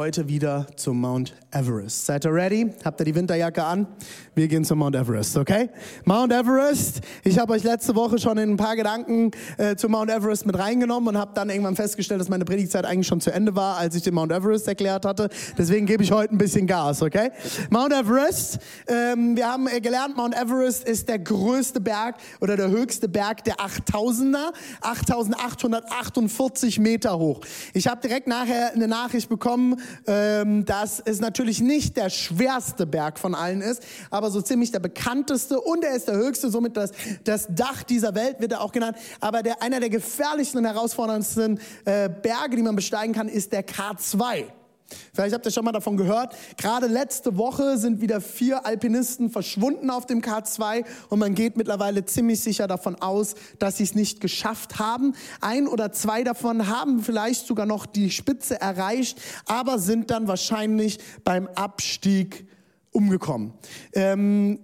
heute wieder zum Mount Everest. Seid ihr ready? Habt ihr die Winterjacke an? Wir gehen zum Mount Everest, okay? Mount Everest. Ich habe euch letzte Woche schon in ein paar Gedanken äh, zu Mount Everest mit reingenommen und habe dann irgendwann festgestellt, dass meine Predigtzeit eigentlich schon zu Ende war, als ich den Mount Everest erklärt hatte. Deswegen gebe ich heute ein bisschen Gas, okay? Mount Everest. Ähm, wir haben äh, gelernt, Mount Everest ist der größte Berg oder der höchste Berg der 8000er. 8848 Meter hoch. Ich habe direkt nachher eine Nachricht bekommen, ähm, dass es natürlich nicht der schwerste Berg von allen ist, aber so ziemlich der bekannteste und er ist der höchste, somit das, das Dach dieser Welt wird er auch genannt. Aber der, einer der gefährlichsten und herausforderndsten äh, Berge, die man besteigen kann, ist der K2. Vielleicht habt ihr schon mal davon gehört. Gerade letzte Woche sind wieder vier Alpinisten verschwunden auf dem K2 und man geht mittlerweile ziemlich sicher davon aus, dass sie es nicht geschafft haben. Ein oder zwei davon haben vielleicht sogar noch die Spitze erreicht, aber sind dann wahrscheinlich beim Abstieg umgekommen. Ähm,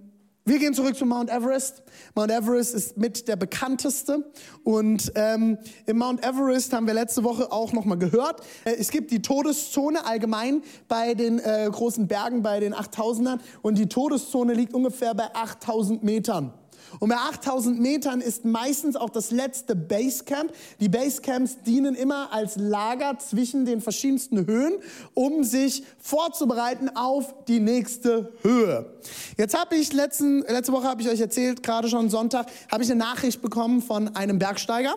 wir gehen zurück zu Mount Everest. Mount Everest ist mit der bekannteste. Und ähm, im Mount Everest haben wir letzte Woche auch nochmal gehört. Äh, es gibt die Todeszone allgemein bei den äh, großen Bergen, bei den 8000ern. Und die Todeszone liegt ungefähr bei 8000 Metern. Und bei 8000 Metern ist meistens auch das letzte Basecamp. Die Basecamps dienen immer als Lager zwischen den verschiedensten Höhen, um sich vorzubereiten auf die nächste Höhe. Jetzt habe ich letzten, letzte Woche habe ich euch erzählt, gerade schon Sonntag, habe ich eine Nachricht bekommen von einem Bergsteiger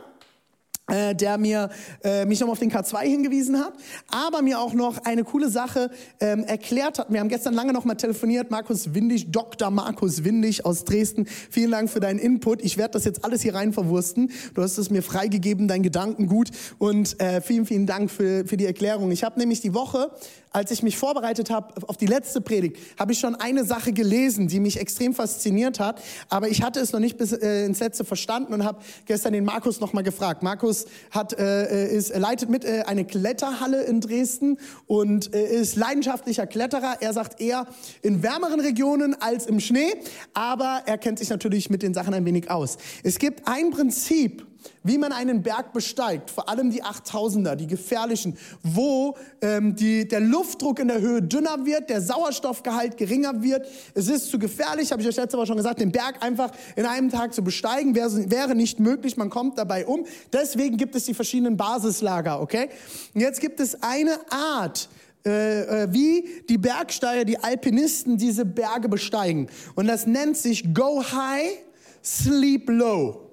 äh, der mir äh, mich nochmal auf den K2 hingewiesen hat, aber mir auch noch eine coole Sache ähm, erklärt hat. Wir haben gestern lange noch mal telefoniert, Markus Windig, Dr. Markus Windig aus Dresden. Vielen Dank für deinen Input. Ich werde das jetzt alles hier rein verwursten. Du hast es mir freigegeben, dein Gedankengut und äh, vielen, vielen Dank für, für die Erklärung. Ich habe nämlich die Woche als ich mich vorbereitet habe auf die letzte Predigt, habe ich schon eine Sache gelesen, die mich extrem fasziniert hat, aber ich hatte es noch nicht bis äh, ins Letzte verstanden und habe gestern den Markus noch mal gefragt. Markus hat, äh, ist, leitet mit äh, eine Kletterhalle in Dresden und äh, ist leidenschaftlicher Kletterer. Er sagt eher in wärmeren Regionen als im Schnee, aber er kennt sich natürlich mit den Sachen ein wenig aus. Es gibt ein Prinzip, wie man einen Berg besteigt, vor allem die 8000er, die gefährlichen, wo ähm, die, der Luftdruck in der Höhe dünner wird, der Sauerstoffgehalt geringer wird. Es ist zu gefährlich, habe ich euch letzte Woche schon gesagt, den Berg einfach in einem Tag zu besteigen, wäre, wäre nicht möglich, man kommt dabei um. Deswegen gibt es die verschiedenen Basislager, okay? Und jetzt gibt es eine Art, äh, äh, wie die Bergsteiger, die Alpinisten diese Berge besteigen. Und das nennt sich Go High, Sleep Low.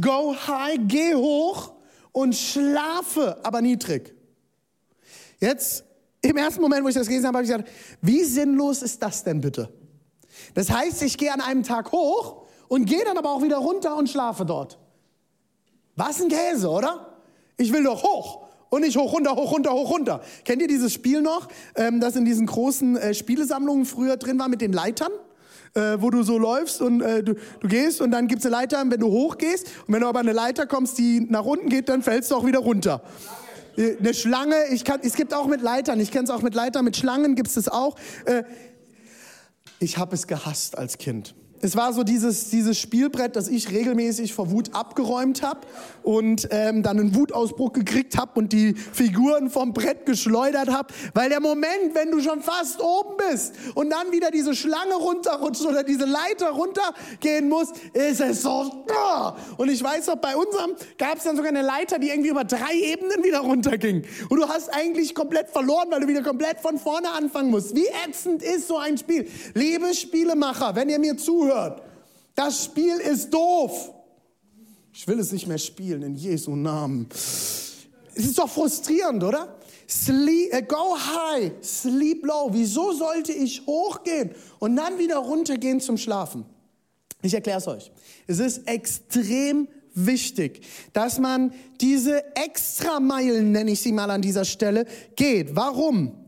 Go high, geh hoch und schlafe, aber niedrig. Jetzt, im ersten Moment, wo ich das gelesen habe, habe ich gesagt, wie sinnlos ist das denn bitte? Das heißt, ich gehe an einem Tag hoch und gehe dann aber auch wieder runter und schlafe dort. Was ein Käse, oder? Ich will doch hoch. Und nicht hoch, runter, hoch, runter, hoch, runter. Kennt ihr dieses Spiel noch, ähm, das in diesen großen äh, Spielesammlungen früher drin war mit den Leitern? Äh, wo du so läufst und äh, du, du gehst und dann gibt es eine Leiter, wenn du hochgehst und wenn du aber eine Leiter kommst, die nach unten geht, dann fällst du auch wieder runter. Schlange. Eine Schlange, ich kann, es gibt auch mit Leitern, ich kenne es auch mit Leitern, mit Schlangen gibt es auch. Äh, ich habe es gehasst als Kind. Es war so dieses, dieses Spielbrett, das ich regelmäßig vor Wut abgeräumt habe und ähm, dann einen Wutausbruch gekriegt habe und die Figuren vom Brett geschleudert habe, weil der Moment, wenn du schon fast oben bist und dann wieder diese Schlange runterrutscht oder diese Leiter runtergehen muss, ist es so. Und ich weiß noch, bei unserem gab es dann sogar eine Leiter, die irgendwie über drei Ebenen wieder runterging. Und du hast eigentlich komplett verloren, weil du wieder komplett von vorne anfangen musst. Wie ätzend ist so ein Spiel? Liebe Spielemacher, wenn ihr mir zuhört, zuhört. Das Spiel ist doof. Ich will es nicht mehr spielen in Jesu Namen. Es ist doch frustrierend, oder? Sleep, uh, go high, sleep low. Wieso sollte ich hochgehen und dann wieder runtergehen zum Schlafen? Ich erkläre es euch. Es ist extrem wichtig, dass man diese Extrameilen, nenne ich sie mal an dieser Stelle, geht. Warum?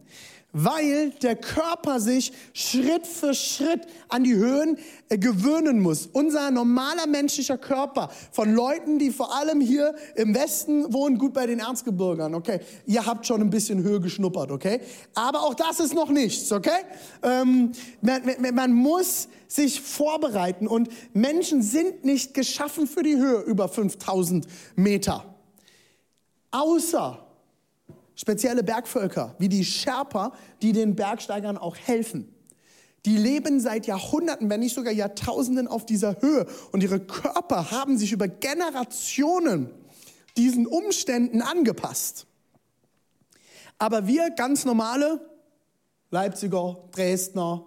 Weil der Körper sich Schritt für Schritt an die Höhen äh, gewöhnen muss. Unser normaler menschlicher Körper von Leuten, die vor allem hier im Westen wohnen, gut bei den Erzgebirgern, okay? Ihr habt schon ein bisschen Höhe geschnuppert, okay? Aber auch das ist noch nichts, okay? Ähm, man, man muss sich vorbereiten und Menschen sind nicht geschaffen für die Höhe über 5000 Meter. Außer spezielle Bergvölker, wie die Sherpa, die den Bergsteigern auch helfen. Die leben seit Jahrhunderten, wenn nicht sogar Jahrtausenden auf dieser Höhe und ihre Körper haben sich über Generationen diesen Umständen angepasst. Aber wir ganz normale Leipziger, Dresdner,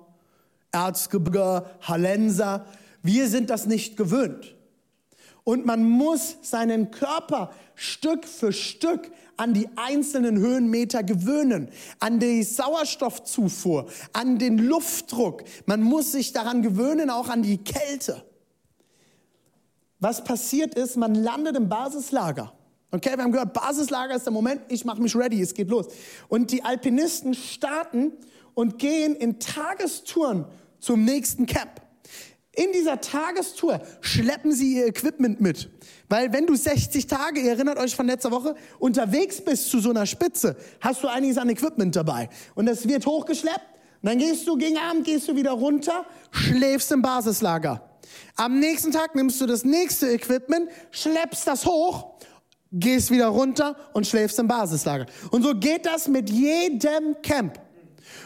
Erzgebirger, Hallenser, wir sind das nicht gewöhnt. Und man muss seinen Körper Stück für Stück an die einzelnen Höhenmeter gewöhnen, an die Sauerstoffzufuhr, an den Luftdruck. Man muss sich daran gewöhnen, auch an die Kälte. Was passiert ist, man landet im Basislager. Okay, wir haben gehört, Basislager ist der Moment, ich mache mich ready, es geht los. Und die Alpinisten starten und gehen in Tagestouren zum nächsten Camp. In dieser Tagestour schleppen sie ihr Equipment mit. Weil wenn du 60 Tage, ihr erinnert euch von letzter Woche, unterwegs bist zu so einer Spitze, hast du einiges an Equipment dabei. Und das wird hochgeschleppt. Und dann gehst du gegen Abend, gehst du wieder runter, schläfst im Basislager. Am nächsten Tag nimmst du das nächste Equipment, schleppst das hoch, gehst wieder runter und schläfst im Basislager. Und so geht das mit jedem Camp.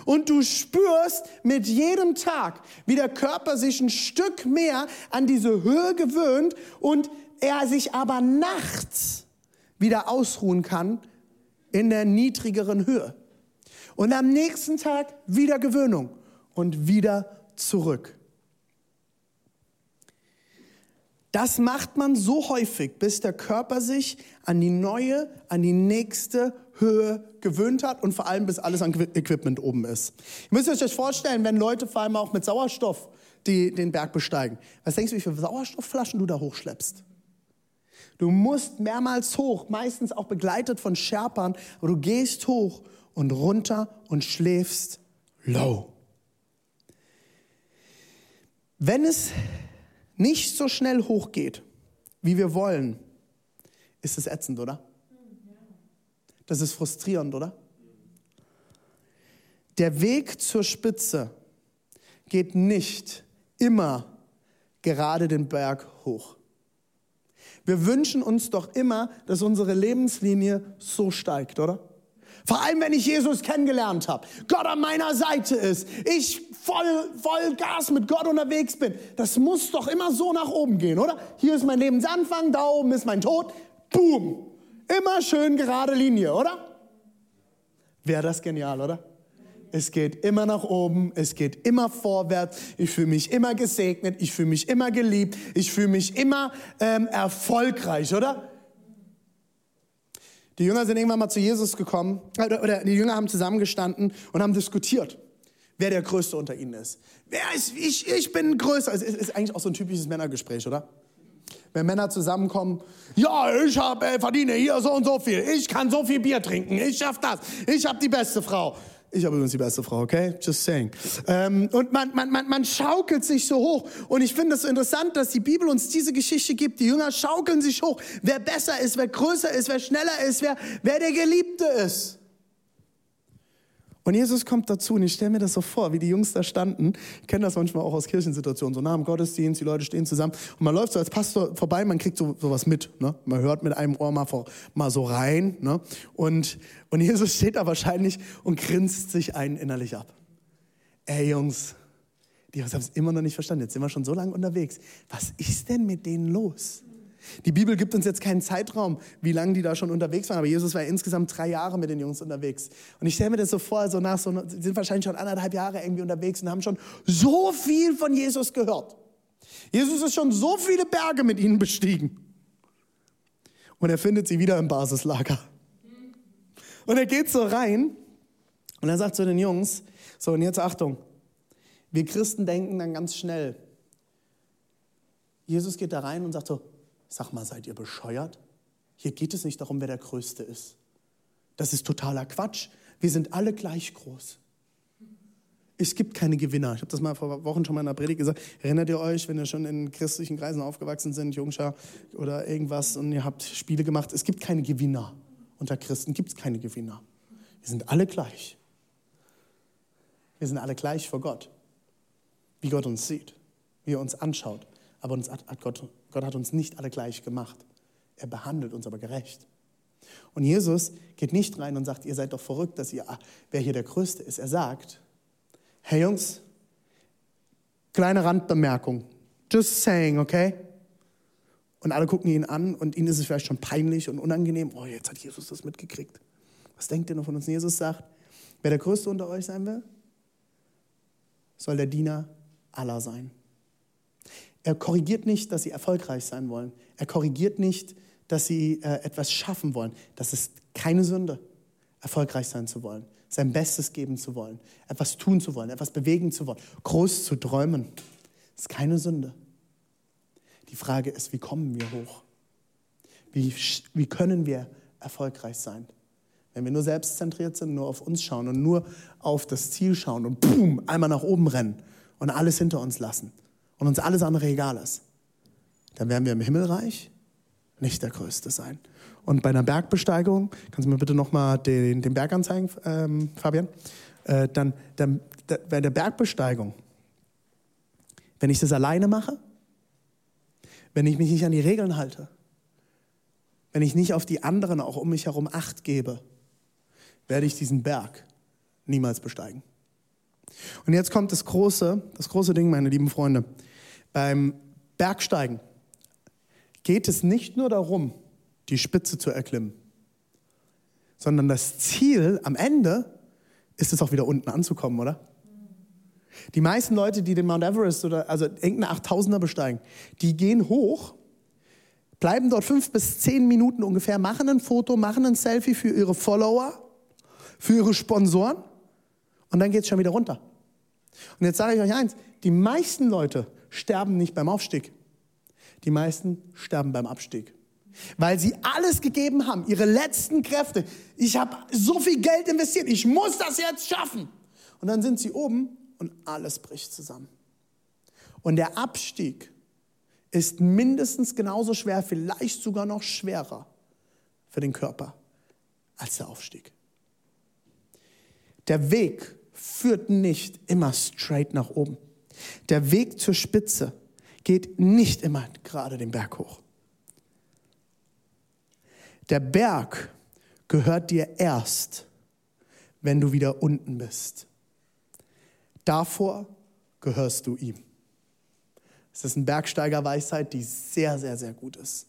Und du spürst mit jedem Tag, wie der Körper sich ein Stück mehr an diese Höhe gewöhnt und er sich aber nachts wieder ausruhen kann in der niedrigeren Höhe. Und am nächsten Tag wieder Gewöhnung und wieder zurück. Das macht man so häufig, bis der Körper sich an die neue, an die nächste Höhe gewöhnt hat und vor allem bis alles an Equipment oben ist. Ihr müsst euch vorstellen, wenn Leute vor allem auch mit Sauerstoff die, den Berg besteigen. Was denkst du, wie viele Sauerstoffflaschen du da hochschleppst? Du musst mehrmals hoch, meistens auch begleitet von Sherpern, aber du gehst hoch und runter und schläfst low. Wenn es nicht so schnell hochgeht, wie wir wollen, ist es ätzend, oder? Das ist frustrierend, oder? Der Weg zur Spitze geht nicht immer gerade den Berg hoch. Wir wünschen uns doch immer, dass unsere Lebenslinie so steigt, oder? Vor allem, wenn ich Jesus kennengelernt habe, Gott an meiner Seite ist, ich voll, voll Gas mit Gott unterwegs bin. Das muss doch immer so nach oben gehen, oder? Hier ist mein Lebensanfang, da oben ist mein Tod. Boom. Immer schön gerade Linie, oder? Wäre das genial, oder? Es geht immer nach oben, es geht immer vorwärts, ich fühle mich immer gesegnet, ich fühle mich immer geliebt, ich fühle mich immer ähm, erfolgreich, oder? Die Jünger sind irgendwann mal zu Jesus gekommen, oder, oder die Jünger haben zusammengestanden und haben diskutiert, wer der Größte unter ihnen ist. Wer ist, ich, ich bin größer. Es ist, ist eigentlich auch so ein typisches Männergespräch, oder? Wenn Männer zusammenkommen, ja, ich hab, äh, verdiene hier so und so viel, ich kann so viel Bier trinken, ich schaff das, ich habe die beste Frau. Ich habe übrigens die beste Frau, okay? Just saying. Ähm, und man, man, man, man schaukelt sich so hoch. Und ich finde es so interessant, dass die Bibel uns diese Geschichte gibt. Die Jünger schaukeln sich hoch. Wer besser ist, wer größer ist, wer schneller ist, wer, wer der Geliebte ist. Und Jesus kommt dazu und ich stelle mir das so vor, wie die Jungs da standen. Ich kenne das manchmal auch aus Kirchensituationen, so nach dem Gottesdienst, die Leute stehen zusammen und man läuft so als Pastor vorbei, man kriegt so sowas mit. Ne? Man hört mit einem Ohr mal, vor, mal so rein. Ne? Und, und Jesus steht da wahrscheinlich und grinst sich einen innerlich ab. Ey Jungs, die haben es immer noch nicht verstanden. Jetzt sind wir schon so lange unterwegs. Was ist denn mit denen los? Die Bibel gibt uns jetzt keinen Zeitraum, wie lange die da schon unterwegs waren, aber Jesus war insgesamt drei Jahre mit den Jungs unterwegs. Und ich stelle mir das so vor, so nach so, sie sind wahrscheinlich schon anderthalb Jahre irgendwie unterwegs und haben schon so viel von Jesus gehört. Jesus ist schon so viele Berge mit ihnen bestiegen. Und er findet sie wieder im Basislager. Und er geht so rein und er sagt zu den Jungs, so und jetzt Achtung, wir Christen denken dann ganz schnell. Jesus geht da rein und sagt so, Sag mal, seid ihr bescheuert? Hier geht es nicht darum, wer der Größte ist. Das ist totaler Quatsch. Wir sind alle gleich groß. Es gibt keine Gewinner. Ich habe das mal vor Wochen schon mal in der Predigt gesagt. Erinnert ihr euch, wenn ihr schon in christlichen Kreisen aufgewachsen sind, Jungschar oder irgendwas und ihr habt Spiele gemacht? Es gibt keine Gewinner. Unter Christen gibt es keine Gewinner. Wir sind alle gleich. Wir sind alle gleich vor Gott. Wie Gott uns sieht, wie er uns anschaut. Aber uns hat Gott, Gott hat uns nicht alle gleich gemacht. Er behandelt uns aber gerecht. Und Jesus geht nicht rein und sagt, ihr seid doch verrückt, dass ihr, wer hier der Größte ist. Er sagt, Hey Jungs, kleine Randbemerkung. Just saying, okay? Und alle gucken ihn an und ihnen ist es vielleicht schon peinlich und unangenehm. Oh, jetzt hat Jesus das mitgekriegt. Was denkt ihr noch von uns? Jesus sagt, wer der Größte unter euch sein will, soll der Diener aller sein. Er korrigiert nicht, dass sie erfolgreich sein wollen. Er korrigiert nicht, dass sie äh, etwas schaffen wollen. Das ist keine Sünde, erfolgreich sein zu wollen sein Bestes geben zu wollen, etwas tun zu wollen, etwas bewegen zu wollen, groß zu träumen. Das ist keine Sünde. Die Frage ist, wie kommen wir hoch? Wie, wie können wir erfolgreich sein? Wenn wir nur selbstzentriert sind, nur auf uns schauen und nur auf das Ziel schauen und boom, einmal nach oben rennen und alles hinter uns lassen und uns alles andere egal ist, dann werden wir im Himmelreich nicht der Größte sein. Und bei einer Bergbesteigung, kannst du mir bitte nochmal den, den Berg anzeigen, ähm, Fabian? Äh, dann, dann da, bei der Bergbesteigung, wenn ich das alleine mache, wenn ich mich nicht an die Regeln halte, wenn ich nicht auf die anderen auch um mich herum Acht gebe, werde ich diesen Berg niemals besteigen. Und jetzt kommt das große, das große Ding, meine lieben Freunde. Beim Bergsteigen geht es nicht nur darum, die Spitze zu erklimmen, sondern das Ziel am Ende ist es auch wieder unten anzukommen, oder? Die meisten Leute, die den Mount Everest oder also irgendeine 8000er besteigen, die gehen hoch, bleiben dort fünf bis zehn Minuten ungefähr, machen ein Foto, machen ein Selfie für ihre Follower, für ihre Sponsoren und dann geht es schon wieder runter. Und jetzt sage ich euch eins, die meisten Leute sterben nicht beim Aufstieg. Die meisten sterben beim Abstieg. Weil sie alles gegeben haben, ihre letzten Kräfte. Ich habe so viel Geld investiert, ich muss das jetzt schaffen. Und dann sind sie oben und alles bricht zusammen. Und der Abstieg ist mindestens genauso schwer, vielleicht sogar noch schwerer für den Körper als der Aufstieg. Der Weg führt nicht immer straight nach oben. Der Weg zur Spitze geht nicht immer gerade den Berg hoch. Der Berg gehört dir erst, wenn du wieder unten bist. Davor gehörst du ihm. Es ist eine Bergsteigerweisheit, die sehr, sehr, sehr gut ist.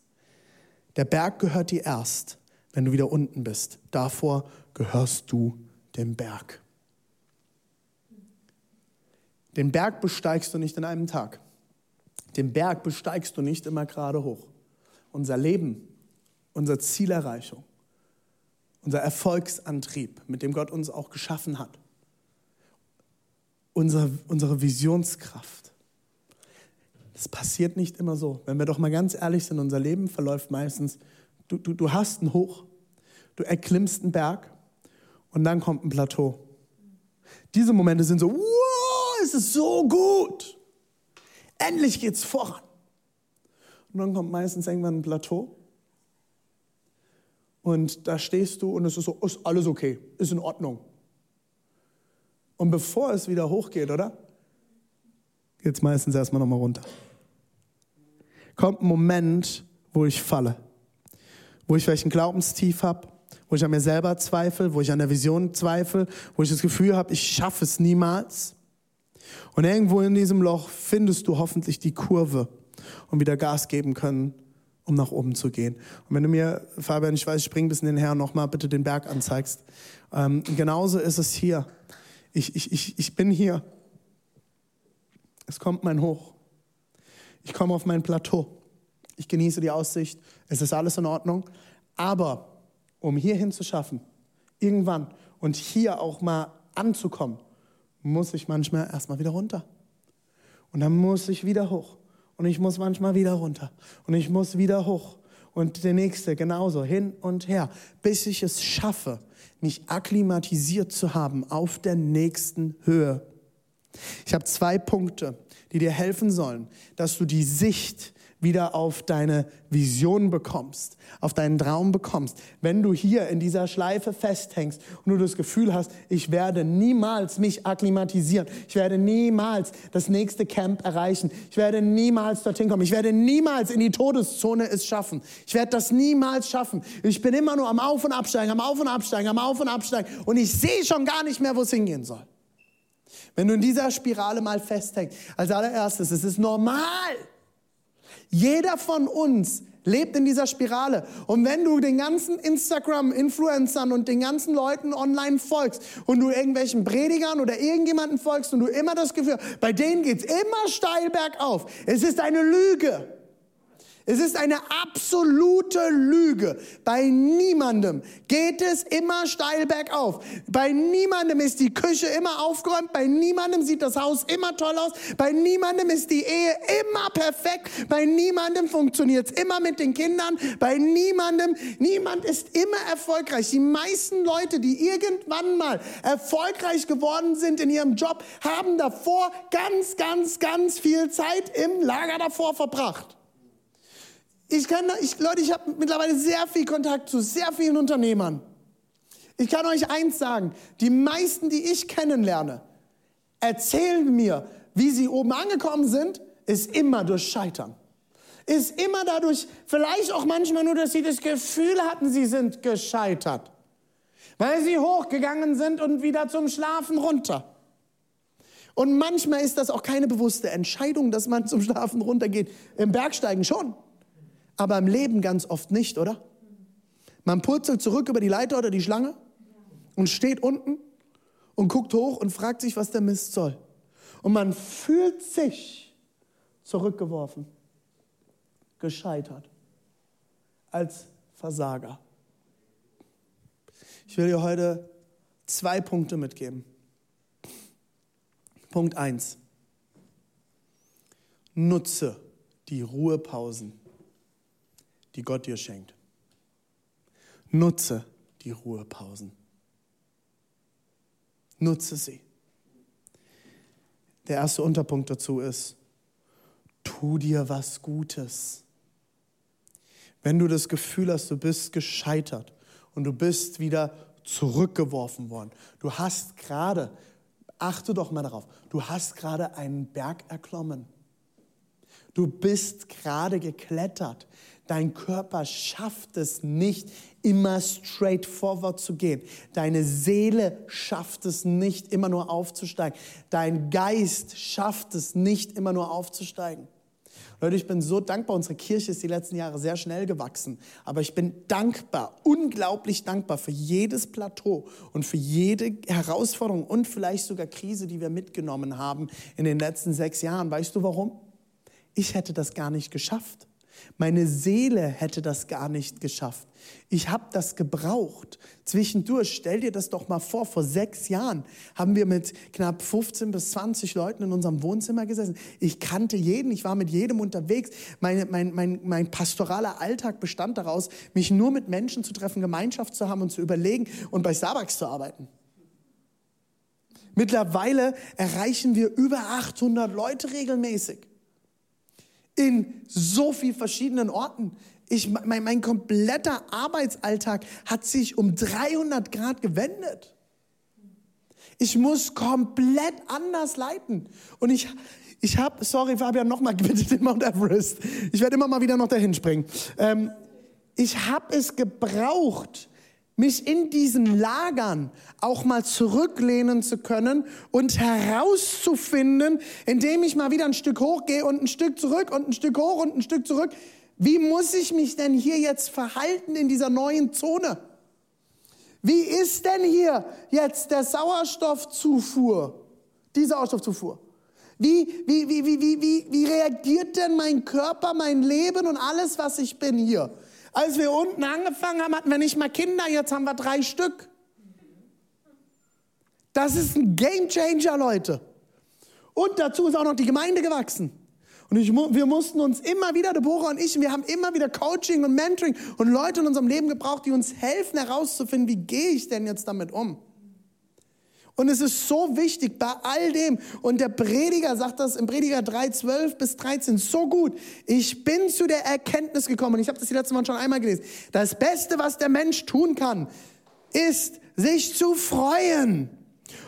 Der Berg gehört dir erst, wenn du wieder unten bist. Davor gehörst du dem Berg. Den Berg besteigst du nicht in einem Tag. Den Berg besteigst du nicht immer gerade hoch. Unser Leben unsere Zielerreichung, unser Erfolgsantrieb, mit dem Gott uns auch geschaffen hat, unsere, unsere Visionskraft. Das passiert nicht immer so. Wenn wir doch mal ganz ehrlich sind, unser Leben verläuft meistens, du, du, du hast einen Hoch, du erklimmst einen Berg und dann kommt ein Plateau. Diese Momente sind so, wow, es ist so gut. Endlich geht's voran. Und dann kommt meistens irgendwann ein Plateau und da stehst du und es ist so, ist alles okay, ist in Ordnung. Und bevor es wieder hochgeht, oder? Geht es meistens erstmal nochmal runter. Kommt ein Moment, wo ich falle, wo ich vielleicht ein Glaubenstief habe, wo ich an mir selber zweifle, wo ich an der Vision zweifle, wo ich das Gefühl habe, ich schaffe es niemals. Und irgendwo in diesem Loch findest du hoffentlich die Kurve und wieder Gas geben können um nach oben zu gehen. Und wenn du mir, Fabian, ich weiß, ich spring bis in den Herrn, nochmal bitte den Berg anzeigst. Ähm, genauso ist es hier. Ich, ich, ich, ich bin hier. Es kommt mein Hoch. Ich komme auf mein Plateau. Ich genieße die Aussicht. Es ist alles in Ordnung. Aber um hierhin zu schaffen, irgendwann und hier auch mal anzukommen, muss ich manchmal erstmal wieder runter. Und dann muss ich wieder hoch. Und ich muss manchmal wieder runter. Und ich muss wieder hoch. Und der nächste genauso hin und her, bis ich es schaffe, mich akklimatisiert zu haben auf der nächsten Höhe. Ich habe zwei Punkte, die dir helfen sollen, dass du die Sicht wieder auf deine Vision bekommst, auf deinen Traum bekommst. Wenn du hier in dieser Schleife festhängst und du das Gefühl hast, ich werde niemals mich akklimatisieren, ich werde niemals das nächste Camp erreichen, ich werde niemals dorthin kommen, ich werde niemals in die Todeszone es schaffen, ich werde das niemals schaffen. Ich bin immer nur am Auf- und Absteigen, am Auf- und Absteigen, am Auf- und Absteigen und ich sehe schon gar nicht mehr, wo es hingehen soll. Wenn du in dieser Spirale mal festhängst, als allererstes, es ist normal, jeder von uns lebt in dieser Spirale. Und wenn du den ganzen Instagram-Influencern und den ganzen Leuten online folgst und du irgendwelchen Predigern oder irgendjemanden folgst und du immer das Gefühl, bei denen geht's immer steil bergauf. Es ist eine Lüge. Es ist eine absolute Lüge. Bei niemandem geht es immer steil bergauf. Bei niemandem ist die Küche immer aufgeräumt. Bei niemandem sieht das Haus immer toll aus. Bei niemandem ist die Ehe immer perfekt. Bei niemandem funktioniert es immer mit den Kindern. Bei niemandem, niemand ist immer erfolgreich. Die meisten Leute, die irgendwann mal erfolgreich geworden sind in ihrem Job, haben davor ganz, ganz, ganz viel Zeit im Lager davor verbracht. Ich kann, ich, Leute, ich habe mittlerweile sehr viel Kontakt zu sehr vielen Unternehmern. Ich kann euch eins sagen, die meisten, die ich kennenlerne, erzählen mir, wie sie oben angekommen sind, ist immer durch Scheitern. Ist immer dadurch, vielleicht auch manchmal nur, dass sie das Gefühl hatten, sie sind gescheitert. Weil sie hochgegangen sind und wieder zum Schlafen runter. Und manchmal ist das auch keine bewusste Entscheidung, dass man zum Schlafen runtergeht. Im Bergsteigen schon aber im Leben ganz oft nicht, oder? Man purzelt zurück über die Leiter oder die Schlange und steht unten und guckt hoch und fragt sich, was der Mist soll. Und man fühlt sich zurückgeworfen, gescheitert, als Versager. Ich will dir heute zwei Punkte mitgeben. Punkt 1. Nutze die Ruhepausen die Gott dir schenkt. Nutze die Ruhepausen. Nutze sie. Der erste Unterpunkt dazu ist, tu dir was Gutes. Wenn du das Gefühl hast, du bist gescheitert und du bist wieder zurückgeworfen worden, du hast gerade, achte doch mal darauf, du hast gerade einen Berg erklommen. Du bist gerade geklettert. Dein Körper schafft es nicht, immer straight forward zu gehen. Deine Seele schafft es nicht, immer nur aufzusteigen. Dein Geist schafft es nicht, immer nur aufzusteigen. Leute, ich bin so dankbar. Unsere Kirche ist die letzten Jahre sehr schnell gewachsen. Aber ich bin dankbar, unglaublich dankbar für jedes Plateau und für jede Herausforderung und vielleicht sogar Krise, die wir mitgenommen haben in den letzten sechs Jahren. Weißt du warum? Ich hätte das gar nicht geschafft. Meine Seele hätte das gar nicht geschafft. Ich habe das gebraucht. Zwischendurch, stell dir das doch mal vor, vor sechs Jahren haben wir mit knapp 15 bis 20 Leuten in unserem Wohnzimmer gesessen. Ich kannte jeden, ich war mit jedem unterwegs. Meine, mein, mein, mein pastoraler Alltag bestand daraus, mich nur mit Menschen zu treffen, Gemeinschaft zu haben und zu überlegen und bei Starbucks zu arbeiten. Mittlerweile erreichen wir über 800 Leute regelmäßig in so viel verschiedenen Orten. Ich, mein, mein kompletter Arbeitsalltag hat sich um 300 Grad gewendet. Ich muss komplett anders leiten. Und ich, ich habe, sorry Fabian, nochmal bitte den Mount Everest. Ich werde immer mal wieder noch dahin springen. Ähm, ich habe es gebraucht, mich in diesen Lagern auch mal zurücklehnen zu können und herauszufinden, indem ich mal wieder ein Stück hochgehe und ein Stück zurück und ein Stück hoch und ein Stück zurück. Wie muss ich mich denn hier jetzt verhalten in dieser neuen Zone? Wie ist denn hier jetzt der Sauerstoffzufuhr? Die Sauerstoffzufuhr. Wie, wie, wie, wie, wie, wie, wie reagiert denn mein Körper, mein Leben und alles, was ich bin hier? Als wir unten angefangen haben, hatten wir nicht mal Kinder, jetzt haben wir drei Stück. Das ist ein Game Changer, Leute. Und dazu ist auch noch die Gemeinde gewachsen. Und ich, wir mussten uns immer wieder, Deborah und ich, wir haben immer wieder Coaching und Mentoring und Leute in unserem Leben gebraucht, die uns helfen herauszufinden, wie gehe ich denn jetzt damit um. Und es ist so wichtig bei all dem. Und der Prediger sagt das im Prediger 3, 12 bis 13 so gut. Ich bin zu der Erkenntnis gekommen, und ich habe das die letzte Mal schon einmal gelesen. Das Beste, was der Mensch tun kann, ist, sich zu freuen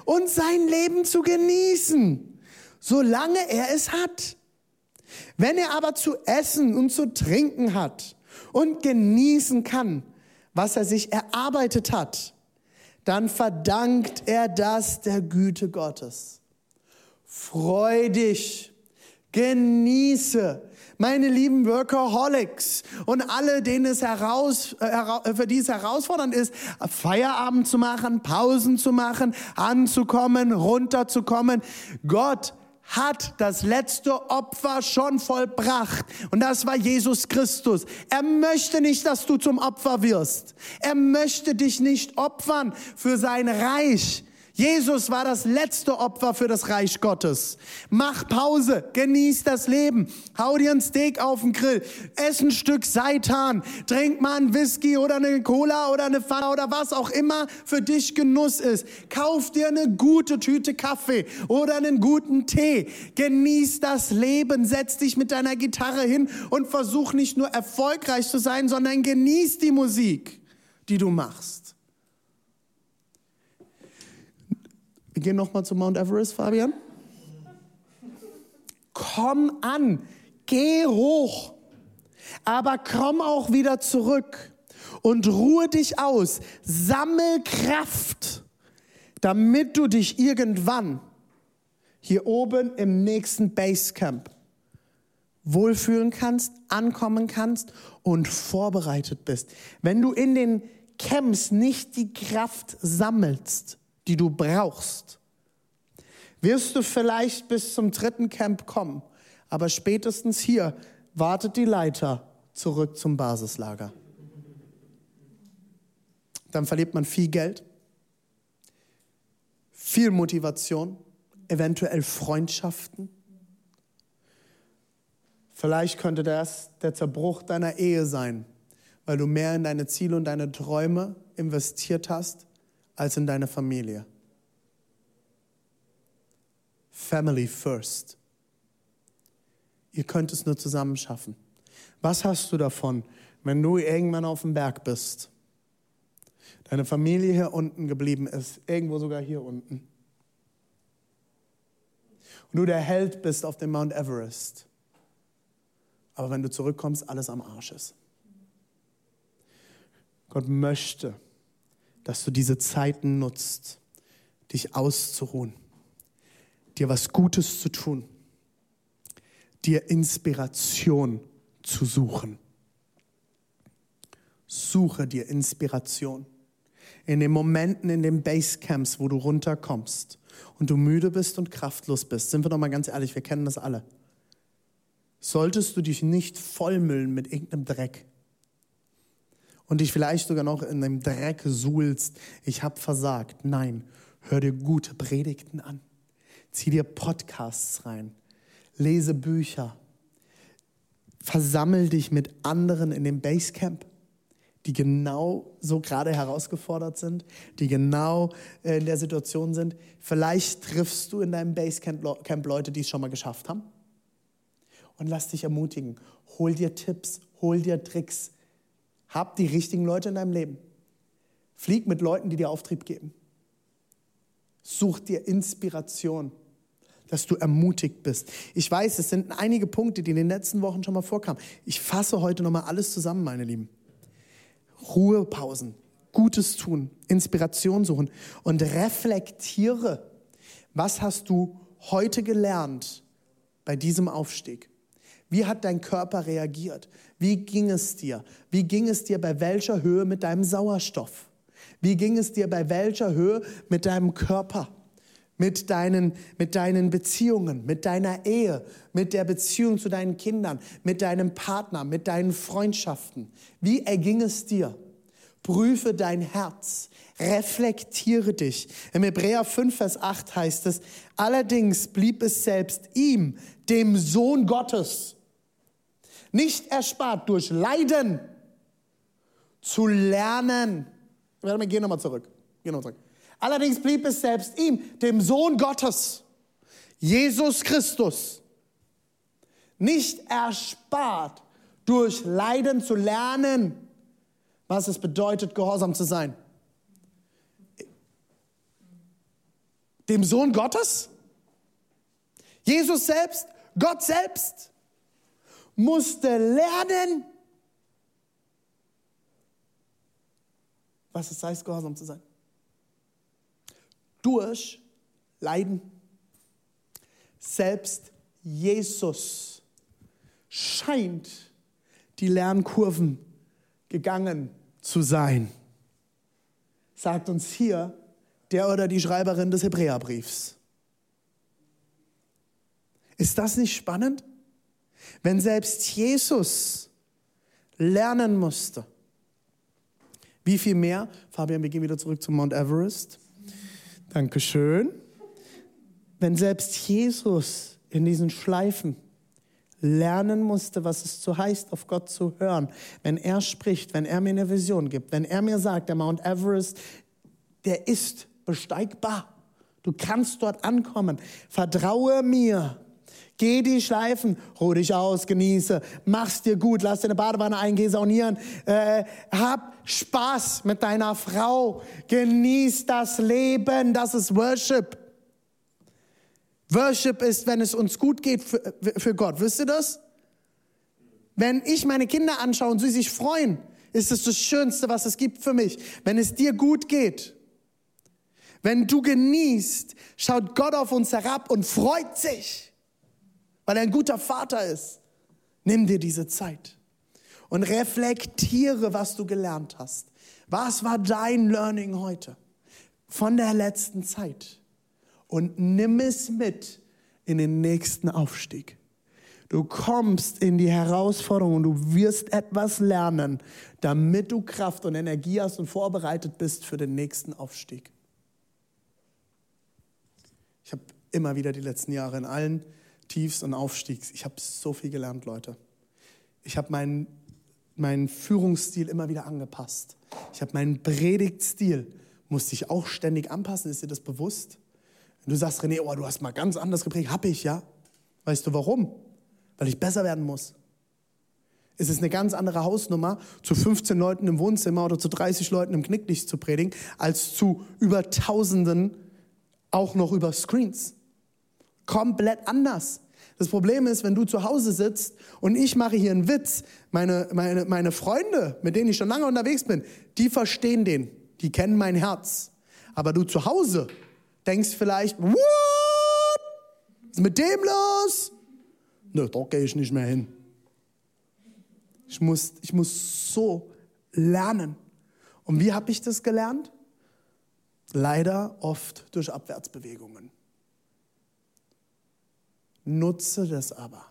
und sein Leben zu genießen, solange er es hat. Wenn er aber zu essen und zu trinken hat und genießen kann, was er sich erarbeitet hat, dann verdankt er das der Güte Gottes. Freu dich, genieße, meine lieben Workaholics und alle, denen es heraus, äh, für die es herausfordernd ist, Feierabend zu machen, Pausen zu machen, anzukommen, runterzukommen. Gott hat das letzte Opfer schon vollbracht. Und das war Jesus Christus. Er möchte nicht, dass du zum Opfer wirst. Er möchte dich nicht opfern für sein Reich. Jesus war das letzte Opfer für das Reich Gottes. Mach Pause, genieß das Leben, hau dir ein Steak auf den Grill, ess ein Stück Seitan, trink mal einen Whisky oder eine Cola oder eine Fanta oder was auch immer für dich Genuss ist. Kauf dir eine gute Tüte Kaffee oder einen guten Tee. Genieß das Leben, setz dich mit deiner Gitarre hin und versuch nicht nur erfolgreich zu sein, sondern genieß die Musik, die du machst. Wir gehen nochmal zu Mount Everest, Fabian. Komm an, geh hoch, aber komm auch wieder zurück und ruhe dich aus. Sammel Kraft, damit du dich irgendwann hier oben im nächsten Basecamp wohlfühlen kannst, ankommen kannst und vorbereitet bist. Wenn du in den Camps nicht die Kraft sammelst, die du brauchst, wirst du vielleicht bis zum dritten Camp kommen. Aber spätestens hier wartet die Leiter zurück zum Basislager. Dann verliert man viel Geld, viel Motivation, eventuell Freundschaften. Vielleicht könnte das der Zerbruch deiner Ehe sein, weil du mehr in deine Ziele und deine Träume investiert hast als in deine Familie. Family first. Ihr könnt es nur zusammen schaffen. Was hast du davon, wenn du irgendwann auf dem Berg bist? Deine Familie hier unten geblieben ist, irgendwo sogar hier unten. Und du der Held bist auf dem Mount Everest. Aber wenn du zurückkommst, alles am Arsch ist. Gott möchte, dass du diese Zeiten nutzt, dich auszuruhen, dir was Gutes zu tun, dir Inspiration zu suchen. Suche dir Inspiration. In den Momenten, in den Basecamps, wo du runterkommst und du müde bist und kraftlos bist, sind wir doch mal ganz ehrlich, wir kennen das alle. Solltest du dich nicht vollmüllen mit irgendeinem Dreck, und dich vielleicht sogar noch in dem Dreck suhlst, ich habe versagt. Nein, hör dir gute Predigten an. Zieh dir Podcasts rein. Lese Bücher. Versammel dich mit anderen in dem Basecamp, die genau so gerade herausgefordert sind, die genau äh, in der Situation sind. Vielleicht triffst du in deinem Basecamp Leute, die es schon mal geschafft haben. Und lass dich ermutigen. Hol dir Tipps, hol dir Tricks hab die richtigen Leute in deinem Leben. Flieg mit Leuten, die dir Auftrieb geben. Such dir Inspiration, dass du ermutigt bist. Ich weiß, es sind einige Punkte, die in den letzten Wochen schon mal vorkamen. Ich fasse heute noch mal alles zusammen, meine Lieben. Ruhepausen, Gutes tun, Inspiration suchen und reflektiere. Was hast du heute gelernt bei diesem Aufstieg? Wie hat dein Körper reagiert? Wie ging es dir? Wie ging es dir bei welcher Höhe mit deinem Sauerstoff? Wie ging es dir bei welcher Höhe mit deinem Körper? Mit deinen, mit deinen Beziehungen, mit deiner Ehe, mit der Beziehung zu deinen Kindern, mit deinem Partner, mit deinen Freundschaften. Wie erging es dir? Prüfe dein Herz, reflektiere dich. Im Hebräer 5, Vers 8 heißt es, allerdings blieb es selbst ihm, dem Sohn Gottes, nicht erspart durch Leiden zu lernen. Warte mal, geh nochmal zurück. Geh noch zurück. Allerdings blieb es selbst ihm, dem Sohn Gottes, Jesus Christus, nicht erspart, durch Leiden zu lernen, was es bedeutet, gehorsam zu sein. Dem Sohn Gottes? Jesus selbst, Gott selbst, musste lernen, was es heißt, gehorsam zu sein. Durch Leiden. Selbst Jesus scheint die Lernkurven gegangen zu sein, sagt uns hier der oder die Schreiberin des Hebräerbriefs. Ist das nicht spannend? Wenn selbst Jesus lernen musste, wie viel mehr? Fabian, wir gehen wieder zurück zum Mount Everest. Dankeschön. Wenn selbst Jesus in diesen Schleifen lernen musste, was es so heißt, auf Gott zu hören, wenn er spricht, wenn er mir eine Vision gibt, wenn er mir sagt, der Mount Everest, der ist besteigbar. Du kannst dort ankommen. Vertraue mir. Geh die Schleifen, ruh dich aus, genieße, mach's dir gut, lass dir eine Badewanne eingehen, saunieren, äh, hab Spaß mit deiner Frau, genieß das Leben, das ist Worship. Worship ist, wenn es uns gut geht für, für Gott, wisst ihr das? Wenn ich meine Kinder anschaue und sie sich freuen, ist es das Schönste, was es gibt für mich. Wenn es dir gut geht, wenn du genießt, schaut Gott auf uns herab und freut sich weil er ein guter Vater ist. Nimm dir diese Zeit und reflektiere, was du gelernt hast. Was war dein Learning heute von der letzten Zeit? Und nimm es mit in den nächsten Aufstieg. Du kommst in die Herausforderung und du wirst etwas lernen, damit du Kraft und Energie hast und vorbereitet bist für den nächsten Aufstieg. Ich habe immer wieder die letzten Jahre in allen Tiefs und Aufstiegs. Ich habe so viel gelernt, Leute. Ich habe meinen, meinen Führungsstil immer wieder angepasst. Ich habe meinen Predigtstil, musste ich auch ständig anpassen. Ist dir das bewusst? du sagst, René, oh, du hast mal ganz anders geprägt. Hab ich, ja. Weißt du warum? Weil ich besser werden muss. Es ist eine ganz andere Hausnummer, zu 15 Leuten im Wohnzimmer oder zu 30 Leuten im Knicklicht zu predigen, als zu über Tausenden auch noch über Screens komplett anders. Das Problem ist, wenn du zu Hause sitzt und ich mache hier einen Witz, meine, meine, meine Freunde, mit denen ich schon lange unterwegs bin, die verstehen den, die kennen mein Herz. Aber du zu Hause denkst vielleicht, what? Was ist mit dem los? Nö, da gehe ich nicht mehr hin. Ich muss, ich muss so lernen. Und wie habe ich das gelernt? Leider oft durch Abwärtsbewegungen. Nutze das aber.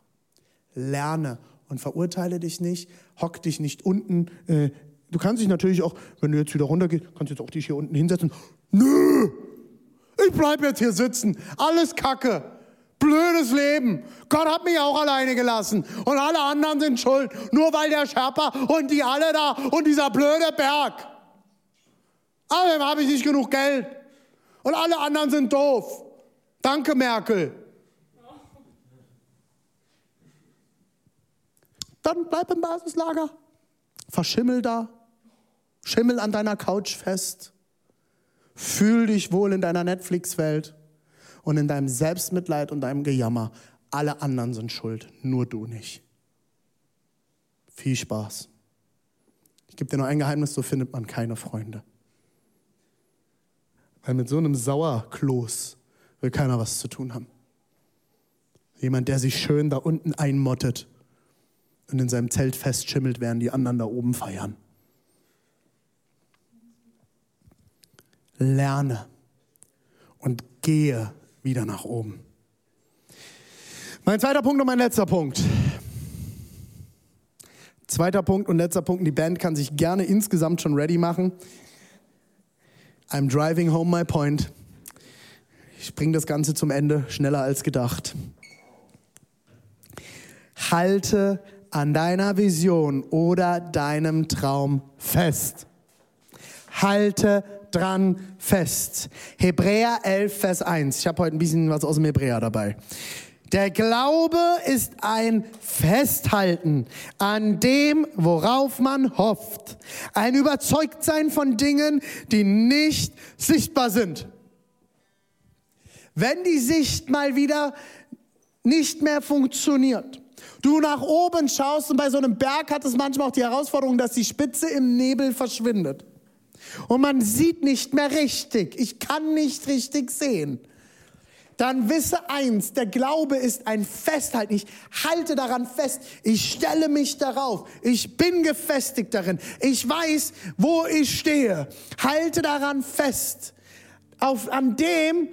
Lerne und verurteile dich nicht, hock dich nicht unten. Äh, du kannst dich natürlich auch, wenn du jetzt wieder runtergehst, kannst du jetzt auch dich hier unten hinsetzen. Nö, ich bleib jetzt hier sitzen. Alles Kacke. Blödes Leben. Gott hat mich auch alleine gelassen. Und alle anderen sind schuld. Nur weil der Sherpa und die alle da und dieser blöde Berg. Außerdem habe ich nicht genug Geld. Und alle anderen sind doof. Danke, Merkel. Dann bleib im Basislager. Verschimmel da. Schimmel an deiner Couch fest. Fühl dich wohl in deiner Netflix-Welt und in deinem Selbstmitleid und deinem Gejammer. Alle anderen sind schuld, nur du nicht. Viel Spaß. Ich gebe dir nur ein Geheimnis, so findet man keine Freunde. Weil mit so einem Sauerkloß will keiner was zu tun haben. Jemand, der sich schön da unten einmottet und in seinem Zelt festschimmelt, während die anderen da oben feiern. Lerne und gehe wieder nach oben. Mein zweiter Punkt und mein letzter Punkt. Zweiter Punkt und letzter Punkt. Die Band kann sich gerne insgesamt schon ready machen. I'm driving home my point. Ich bringe das Ganze zum Ende, schneller als gedacht. Halte an deiner Vision oder deinem Traum fest. Halte dran fest. Hebräer 11, Vers 1. Ich habe heute ein bisschen was aus dem Hebräer dabei. Der Glaube ist ein Festhalten an dem, worauf man hofft. Ein Überzeugtsein von Dingen, die nicht sichtbar sind. Wenn die Sicht mal wieder nicht mehr funktioniert, du nach oben schaust und bei so einem Berg hat es manchmal auch die Herausforderung, dass die Spitze im Nebel verschwindet. Und man sieht nicht mehr richtig. Ich kann nicht richtig sehen dann wisse eins, der Glaube ist ein Festhalten. Ich halte daran fest. Ich stelle mich darauf. Ich bin gefestigt darin. Ich weiß, wo ich stehe. Halte daran fest. Auf, an dem,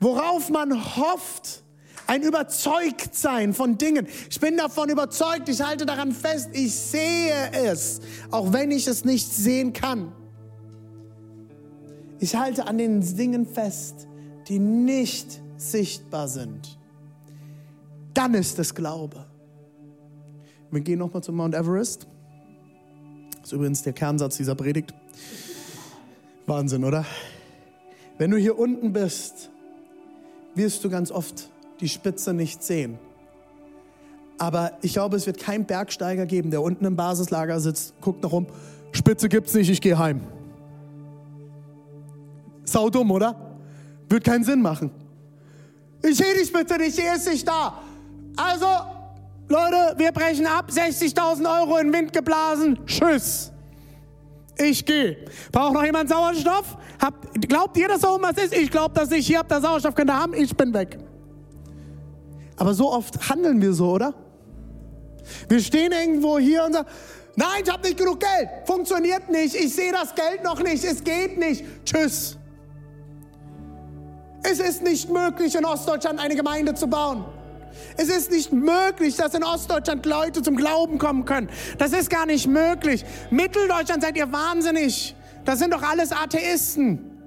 worauf man hofft. Ein Überzeugtsein von Dingen. Ich bin davon überzeugt. Ich halte daran fest. Ich sehe es, auch wenn ich es nicht sehen kann. Ich halte an den Dingen fest die nicht sichtbar sind. Dann ist es Glaube. Wir gehen nochmal zum Mount Everest. Das ist übrigens der Kernsatz dieser Predigt. Wahnsinn, oder? Wenn du hier unten bist, wirst du ganz oft die Spitze nicht sehen. Aber ich glaube, es wird keinen Bergsteiger geben, der unten im Basislager sitzt, guckt nach rum, Spitze gibt's nicht, ich gehe heim. Sau dumm, oder? Wird keinen Sinn machen. Ich sehe dich bitte nicht, hier ist nicht da. Also, Leute, wir brechen ab. 60.000 Euro in Wind geblasen. Tschüss. Ich gehe. Braucht noch jemand Sauerstoff? Habt, glaubt ihr, dass da oben was ist? Ich glaube dass ich Hier habt ihr Sauerstoff, könnt ihr haben. Ich bin weg. Aber so oft handeln wir so, oder? Wir stehen irgendwo hier und sagen, nein, ich habe nicht genug Geld. Funktioniert nicht. Ich sehe das Geld noch nicht. Es geht nicht. Tschüss. Es ist nicht möglich, in Ostdeutschland eine Gemeinde zu bauen. Es ist nicht möglich, dass in Ostdeutschland Leute zum Glauben kommen können. Das ist gar nicht möglich. Mitteldeutschland seid ihr wahnsinnig. Das sind doch alles Atheisten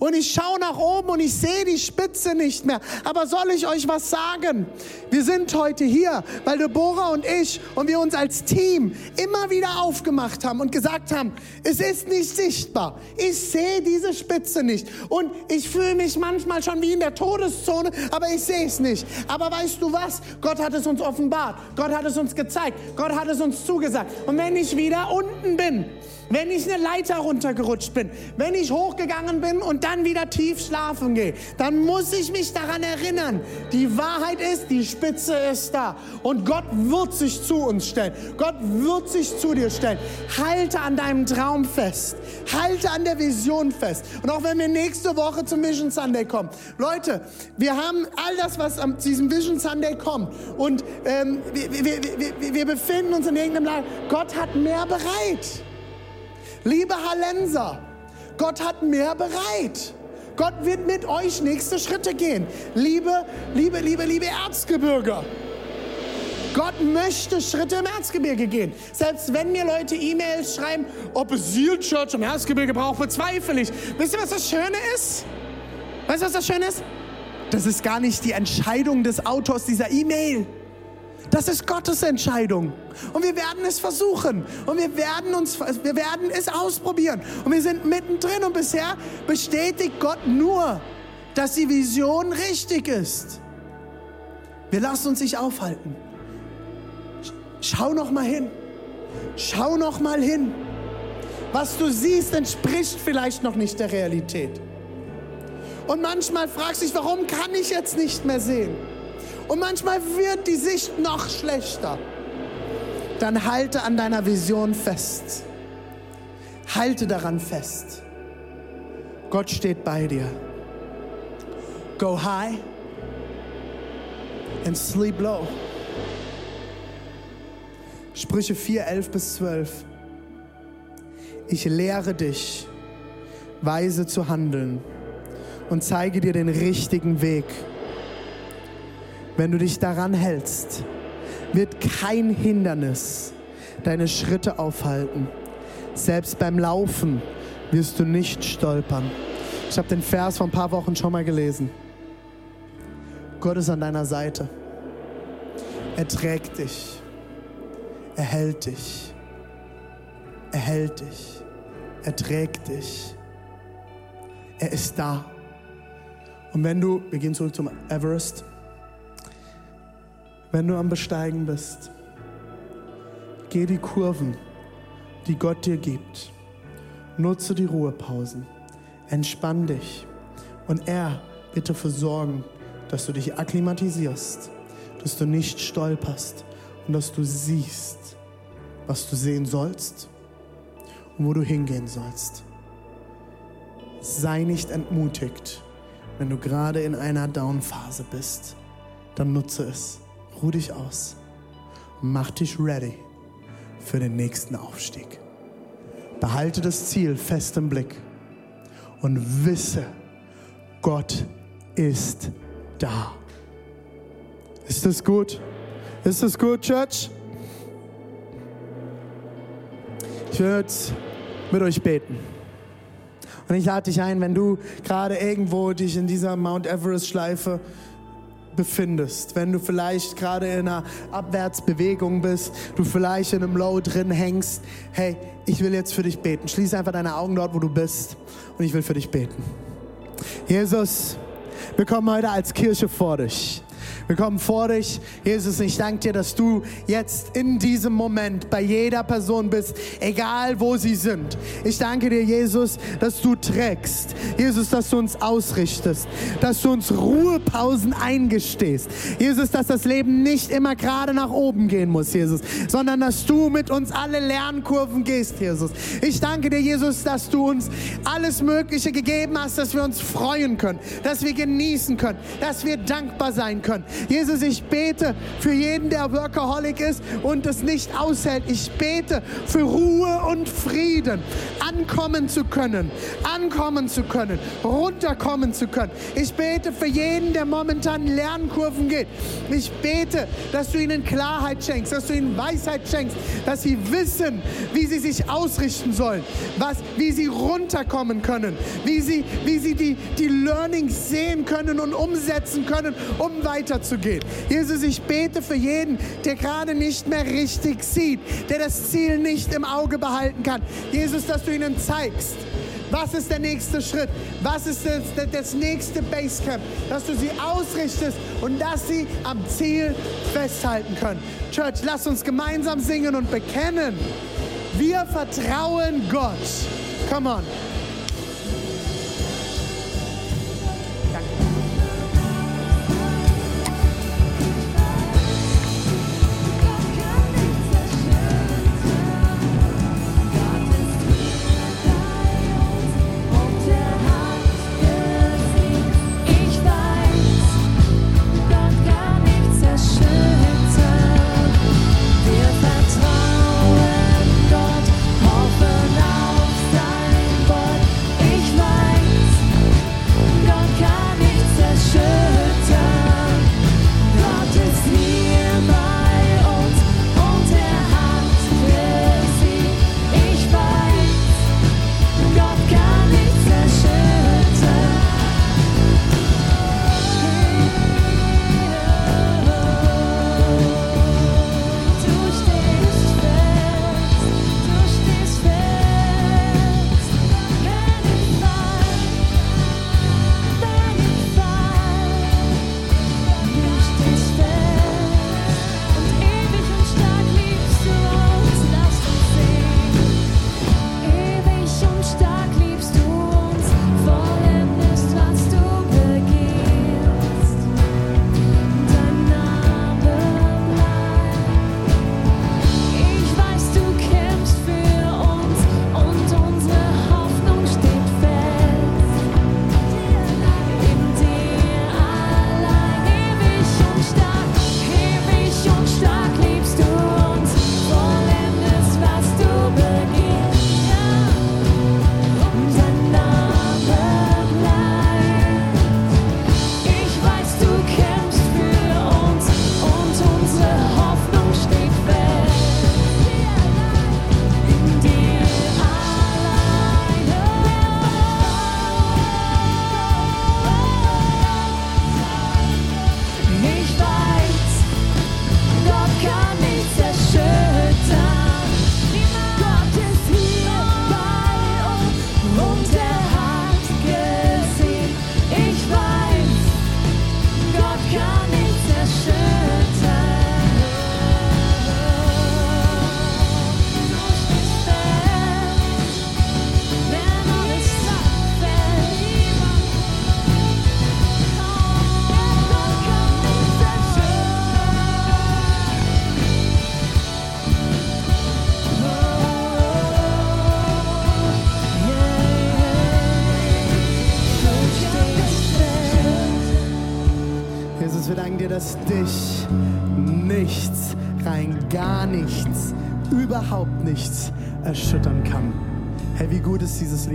und ich schaue nach oben und ich sehe die Spitze nicht mehr. Aber soll ich euch was sagen? Wir sind heute hier, weil Deborah und ich und wir uns als Team immer wieder aufgemacht haben und gesagt haben, es ist nicht sichtbar. Ich sehe diese Spitze nicht. Und ich fühle mich manchmal schon wie in der Todeszone, aber ich sehe es nicht. Aber weißt du was? Gott hat es uns offenbart. Gott hat es uns gezeigt. Gott hat es uns zugesagt. Und wenn ich wieder unten bin, wenn ich eine Leiter runtergerutscht bin, wenn ich hochgegangen bin und dann wieder tief schlafen gehe, dann muss ich mich daran erinnern. Die Wahrheit ist, die Spitze ist da. Und Gott wird sich zu uns stellen. Gott wird sich zu dir stellen. Halte an deinem Traum fest. Halte an der Vision fest. Und auch wenn wir nächste Woche zum Vision Sunday kommen. Leute, wir haben all das, was am diesem Vision Sunday kommt. Und ähm, wir, wir, wir, wir befinden uns in irgendeinem Lager. Gott hat mehr bereit. Liebe Hallenser, Gott hat mehr bereit. Gott wird mit euch nächste Schritte gehen. Liebe, liebe, liebe, liebe Erzgebirger. Gott möchte Schritte im Erzgebirge gehen. Selbst wenn mir Leute E-Mails schreiben, ob es Seal Church im Erzgebirge braucht, bezweifle ich. Wisst ihr, was das Schöne ist? Weißt du, was das Schöne ist? Das ist gar nicht die Entscheidung des Autors dieser E-Mail. Das ist Gottes Entscheidung. Und wir werden es versuchen. Und wir werden, uns, wir werden es ausprobieren. Und wir sind mittendrin. Und bisher bestätigt Gott nur, dass die Vision richtig ist. Wir lassen uns nicht aufhalten. Schau noch mal hin. Schau noch mal hin. Was du siehst, entspricht vielleicht noch nicht der Realität. Und manchmal fragst du dich, warum kann ich jetzt nicht mehr sehen? Und manchmal wird die Sicht noch schlechter. Dann halte an deiner Vision fest. Halte daran fest. Gott steht bei dir. Go high and sleep low. Sprüche 4, 11 bis 12. Ich lehre dich, weise zu handeln und zeige dir den richtigen Weg. Wenn du dich daran hältst, wird kein Hindernis deine Schritte aufhalten. Selbst beim Laufen wirst du nicht stolpern. Ich habe den Vers vor ein paar Wochen schon mal gelesen. Gott ist an deiner Seite. Er trägt dich. Er hält dich. Er hält dich. Er trägt dich. Er ist da. Und wenn du, wir gehen zurück zum Everest, wenn du am Besteigen bist, geh die Kurven, die Gott dir gibt. Nutze die Ruhepausen. Entspann dich. Und er wird dafür sorgen, dass du dich akklimatisierst, dass du nicht stolperst und dass du siehst, was du sehen sollst und wo du hingehen sollst. Sei nicht entmutigt, wenn du gerade in einer Down-Phase bist. Dann nutze es. Ruh dich aus. Mach dich ready für den nächsten Aufstieg. Behalte das Ziel fest im Blick und wisse, Gott ist da. Ist das gut? Ist das gut, Church? Ich würde mit euch beten. Und ich lade dich ein, wenn du gerade irgendwo dich in dieser Mount Everest-Schleife befindest, wenn du vielleicht gerade in einer Abwärtsbewegung bist, du vielleicht in einem Low drin hängst, hey, ich will jetzt für dich beten. Schließ einfach deine Augen dort, wo du bist und ich will für dich beten. Jesus, wir kommen heute als Kirche vor dich. Wir kommen vor dich, Jesus, ich danke dir, dass du jetzt in diesem Moment bei jeder Person bist, egal wo sie sind. Ich danke dir, Jesus, dass du trägst. Jesus, dass du uns ausrichtest, dass du uns Ruhepausen eingestehst. Jesus, dass das Leben nicht immer gerade nach oben gehen muss, Jesus, sondern dass du mit uns alle Lernkurven gehst, Jesus. Ich danke dir, Jesus, dass du uns alles Mögliche gegeben hast, dass wir uns freuen können, dass wir genießen können, dass wir dankbar sein können. Jesus, ich bete für jeden, der Workaholic ist und es nicht aushält. Ich bete für Ruhe und Frieden, ankommen zu können, ankommen zu können, runterkommen zu können. Ich bete für jeden, der momentan Lernkurven geht. Ich bete, dass du ihnen Klarheit schenkst, dass du ihnen Weisheit schenkst, dass sie wissen, wie sie sich ausrichten sollen, was, wie sie runterkommen können, wie sie, wie sie die, die Learnings sehen können und umsetzen können, um weiterzugehen. Jesus, ich bete für jeden, der gerade nicht mehr richtig sieht, der das Ziel nicht im Auge behalten kann. Jesus, dass du ihnen zeigst, was ist der nächste Schritt? Was ist das, das, nächste Basecamp? Dass du sie ausrichtest und dass sie am Ziel festhalten können. Church, lass uns gemeinsam singen und bekennen. Wir vertrauen Gott. Come on.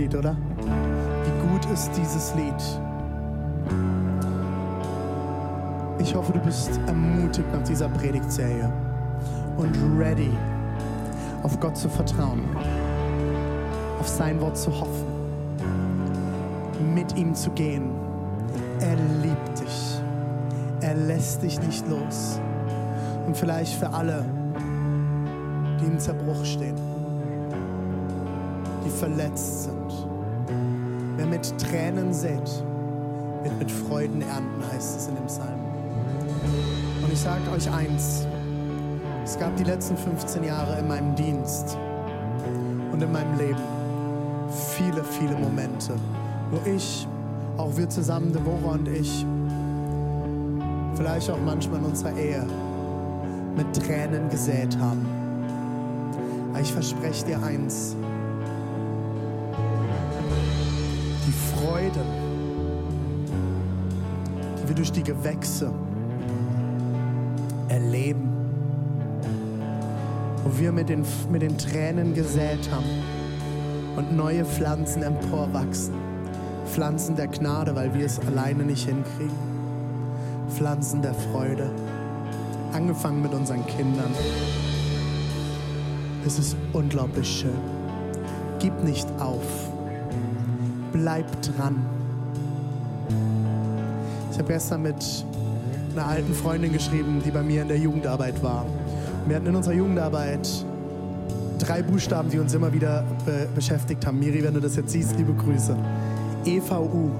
Lied, oder? Wie gut ist dieses Lied? Ich hoffe, du bist ermutigt nach dieser Predigtserie und ready, auf Gott zu vertrauen, auf sein Wort zu hoffen, mit ihm zu gehen. Er liebt dich. Er lässt dich nicht los. Und vielleicht für alle, die im Zerbruch stehen, die verletzt sind. Mit Tränen sät, wird mit Freuden ernten, heißt es in dem Psalm. Und ich sage euch eins, es gab die letzten 15 Jahre in meinem Dienst und in meinem Leben viele, viele Momente, wo ich, auch wir zusammen, Deborah und ich, vielleicht auch manchmal in unserer Ehe, mit Tränen gesät haben. Aber ich verspreche dir eins, die Freude, die wir durch die Gewächse erleben, wo wir mit den, mit den Tränen gesät haben und neue Pflanzen emporwachsen. Pflanzen der Gnade, weil wir es alleine nicht hinkriegen. Pflanzen der Freude. Angefangen mit unseren Kindern. Es ist unglaublich schön. Gib nicht auf. Bleib dran. Ich habe gestern mit einer alten Freundin geschrieben, die bei mir in der Jugendarbeit war. Wir hatten in unserer Jugendarbeit drei Buchstaben, die uns immer wieder be beschäftigt haben. Miri, wenn du das jetzt siehst, liebe Grüße. EVU.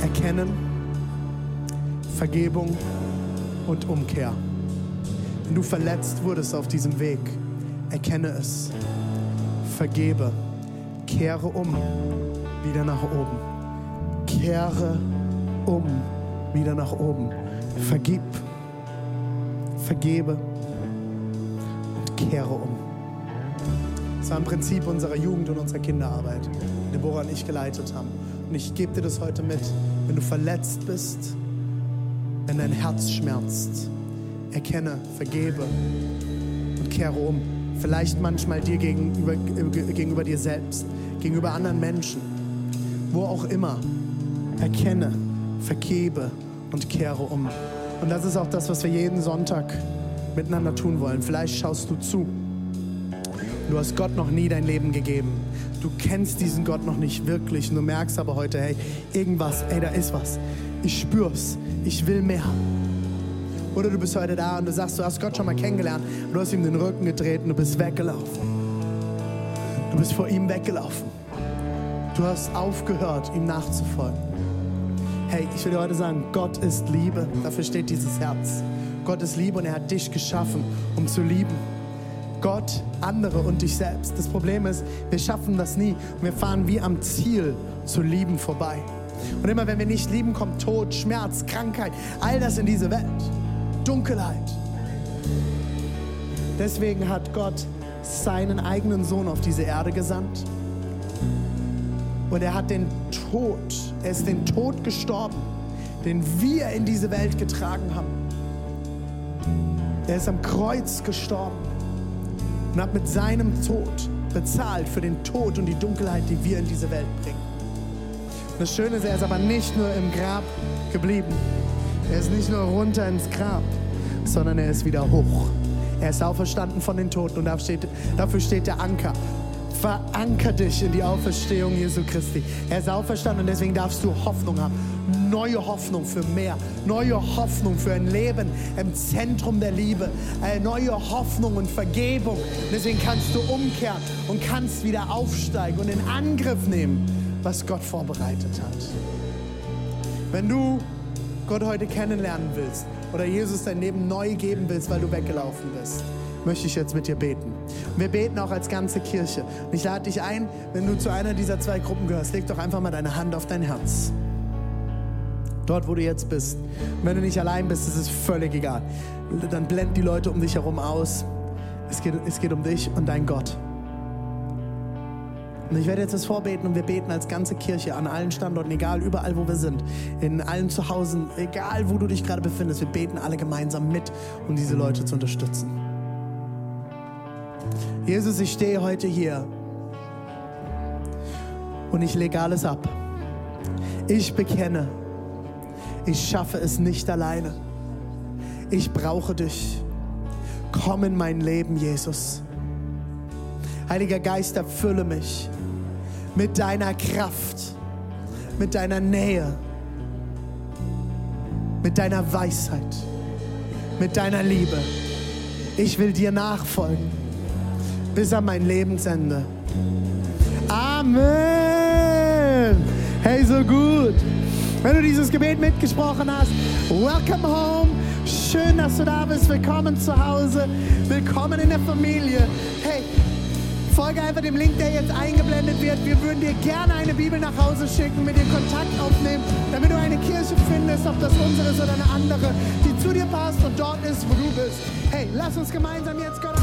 Erkennen, Vergebung und Umkehr. Wenn du verletzt wurdest auf diesem Weg, erkenne es. Vergebe. Kehre um. Wieder nach oben. Kehre um. Wieder nach oben. Vergib. Vergebe. Und kehre um. Das war im Prinzip unserer Jugend und unserer Kinderarbeit, die Deborah und ich geleitet haben. Und ich gebe dir das heute mit. Wenn du verletzt bist, wenn dein Herz schmerzt, erkenne, vergebe und kehre um. Vielleicht manchmal dir gegenüber, gegenüber dir selbst, gegenüber anderen Menschen, wo auch immer. Erkenne, vergebe und kehre um. Und das ist auch das, was wir jeden Sonntag miteinander tun wollen. Vielleicht schaust du zu. Du hast Gott noch nie dein Leben gegeben. Du kennst diesen Gott noch nicht wirklich. Und du merkst aber heute, hey, irgendwas, ey, da ist was. Ich spür's. Ich will mehr. Oder du bist heute da und du sagst, du hast Gott schon mal kennengelernt. Du hast ihm den Rücken gedreht und du bist weggelaufen. Du bist vor ihm weggelaufen. Du hast aufgehört, ihm nachzufolgen. Hey, ich will dir heute sagen, Gott ist Liebe. Dafür steht dieses Herz. Gott ist Liebe und er hat dich geschaffen, um zu lieben. Gott, andere und dich selbst. Das Problem ist, wir schaffen das nie und wir fahren wie am Ziel zu lieben vorbei. Und immer wenn wir nicht lieben, kommt Tod, Schmerz, Krankheit, all das in diese Welt. Dunkelheit. Deswegen hat Gott seinen eigenen Sohn auf diese Erde gesandt. Und er hat den Tod, er ist den Tod gestorben, den wir in diese Welt getragen haben. Er ist am Kreuz gestorben und hat mit seinem Tod bezahlt für den Tod und die Dunkelheit, die wir in diese Welt bringen. Und das Schöne ist, er ist aber nicht nur im Grab geblieben. Er ist nicht nur runter ins Grab, sondern er ist wieder hoch. Er ist auferstanden von den Toten und dafür steht, dafür steht der Anker. Veranker dich in die Auferstehung Jesu Christi. Er ist auferstanden und deswegen darfst du Hoffnung haben. Neue Hoffnung für mehr. Neue Hoffnung für ein Leben im Zentrum der Liebe. Eine neue Hoffnung und Vergebung. Deswegen kannst du umkehren und kannst wieder aufsteigen und in Angriff nehmen, was Gott vorbereitet hat. Wenn du Gott heute kennenlernen willst oder Jesus dein Leben neu geben willst, weil du weggelaufen bist, möchte ich jetzt mit dir beten. Wir beten auch als ganze Kirche. Und ich lade dich ein, wenn du zu einer dieser zwei Gruppen gehörst, leg doch einfach mal deine Hand auf dein Herz. Dort, wo du jetzt bist. Und wenn du nicht allein bist, ist es völlig egal. Dann blend die Leute um dich herum aus. Es geht, es geht um dich und dein Gott. Und ich werde jetzt das vorbeten und wir beten als ganze Kirche an allen Standorten, egal überall, wo wir sind, in allen Zuhause, egal, wo du dich gerade befindest. Wir beten alle gemeinsam mit, um diese Leute zu unterstützen. Jesus, ich stehe heute hier und ich lege alles ab. Ich bekenne, ich schaffe es nicht alleine. Ich brauche dich. Komm in mein Leben, Jesus. Heiliger Geist, erfülle mich mit deiner Kraft, mit deiner Nähe, mit deiner Weisheit, mit deiner Liebe. Ich will dir nachfolgen bis an mein Lebensende. Amen. Hey, so gut. Wenn du dieses Gebet mitgesprochen hast, welcome home. Schön, dass du da bist. Willkommen zu Hause. Willkommen in der Familie. Hey, folge einfach dem Link, der jetzt eingeblendet wird. Wir würden dir gerne eine Bibel nach Hause schicken, mit dir Kontakt aufnehmen, damit du eine Kirche findest, ob das unsere ist oder eine andere, die zu dir passt und dort ist, wo du bist. Hey, lass uns gemeinsam jetzt Gott.